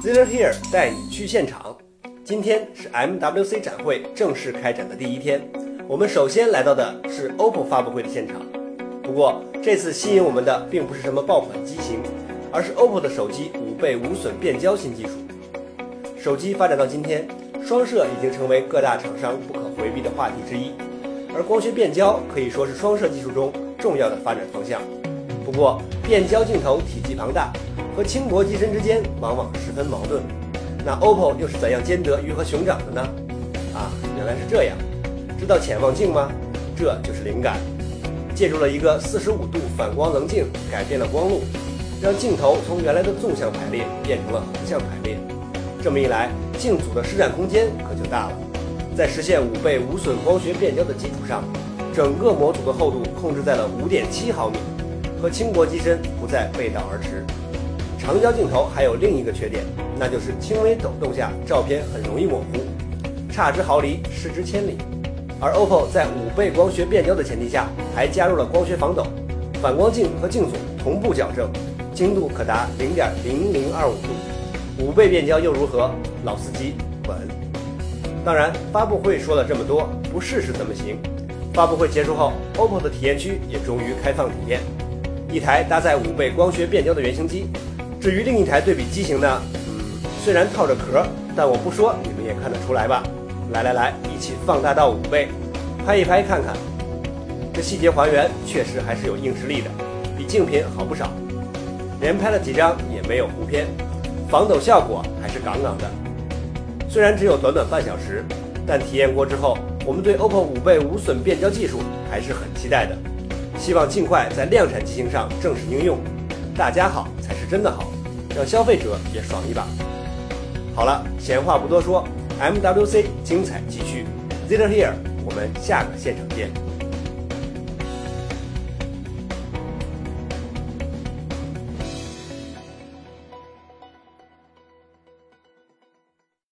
Ziller Here 带你去现场。今天是 MWC 展会正式开展的第一天，我们首先来到的是 OPPO 发布会的现场。不过这次吸引我们的并不是什么爆款机型，而是 OPPO 的手机五倍无损变焦新技术。手机发展到今天，双摄已经成为各大厂商不可回避的话题之一，而光学变焦可以说是双摄技术中重要的发展方向。不过，变焦镜头体积庞大，和轻薄机身之间往往十分矛盾。那 OPPO 又是怎样兼得鱼和熊掌的呢？啊，原来是这样。知道潜望镜吗？这就是灵感。借助了一个四十五度反光棱镜，改变了光路，让镜头从原来的纵向排列变成了横向排列。这么一来，镜组的施展空间可就大了。在实现五倍无损光学变焦的基础上，整个模组的厚度控制在了五点七毫米，和轻薄机身不再背道而驰。长焦镜头还有另一个缺点，那就是轻微抖动下照片很容易模糊，差之毫厘，失之千里。而 OPPO 在五倍光学变焦的前提下，还加入了光学防抖，反光镜和镜组同步矫正，精度可达零点零零二五度。五倍变焦又如何？老司机稳。当然，发布会说了这么多，不试试怎么行？发布会结束后，OPPO 的体验区也终于开放体验，一台搭载五倍光学变焦的原型机。至于另一台对比机型呢？嗯，虽然套着壳，但我不说你们也看得出来吧？来来来，一起放大到五倍，拍一拍看看，这细节还原确实还是有硬实力的，比竞品好不少。连拍了几张也没有糊片。防抖效果还是杠杠的，虽然只有短短半小时，但体验过之后，我们对 OPPO 五倍无损变焦技术还是很期待的。希望尽快在量产机型上正式应用，大家好才是真的好，让消费者也爽一把。好了，闲话不多说，MWC 精彩继续，Zero Here，我们下个现场见。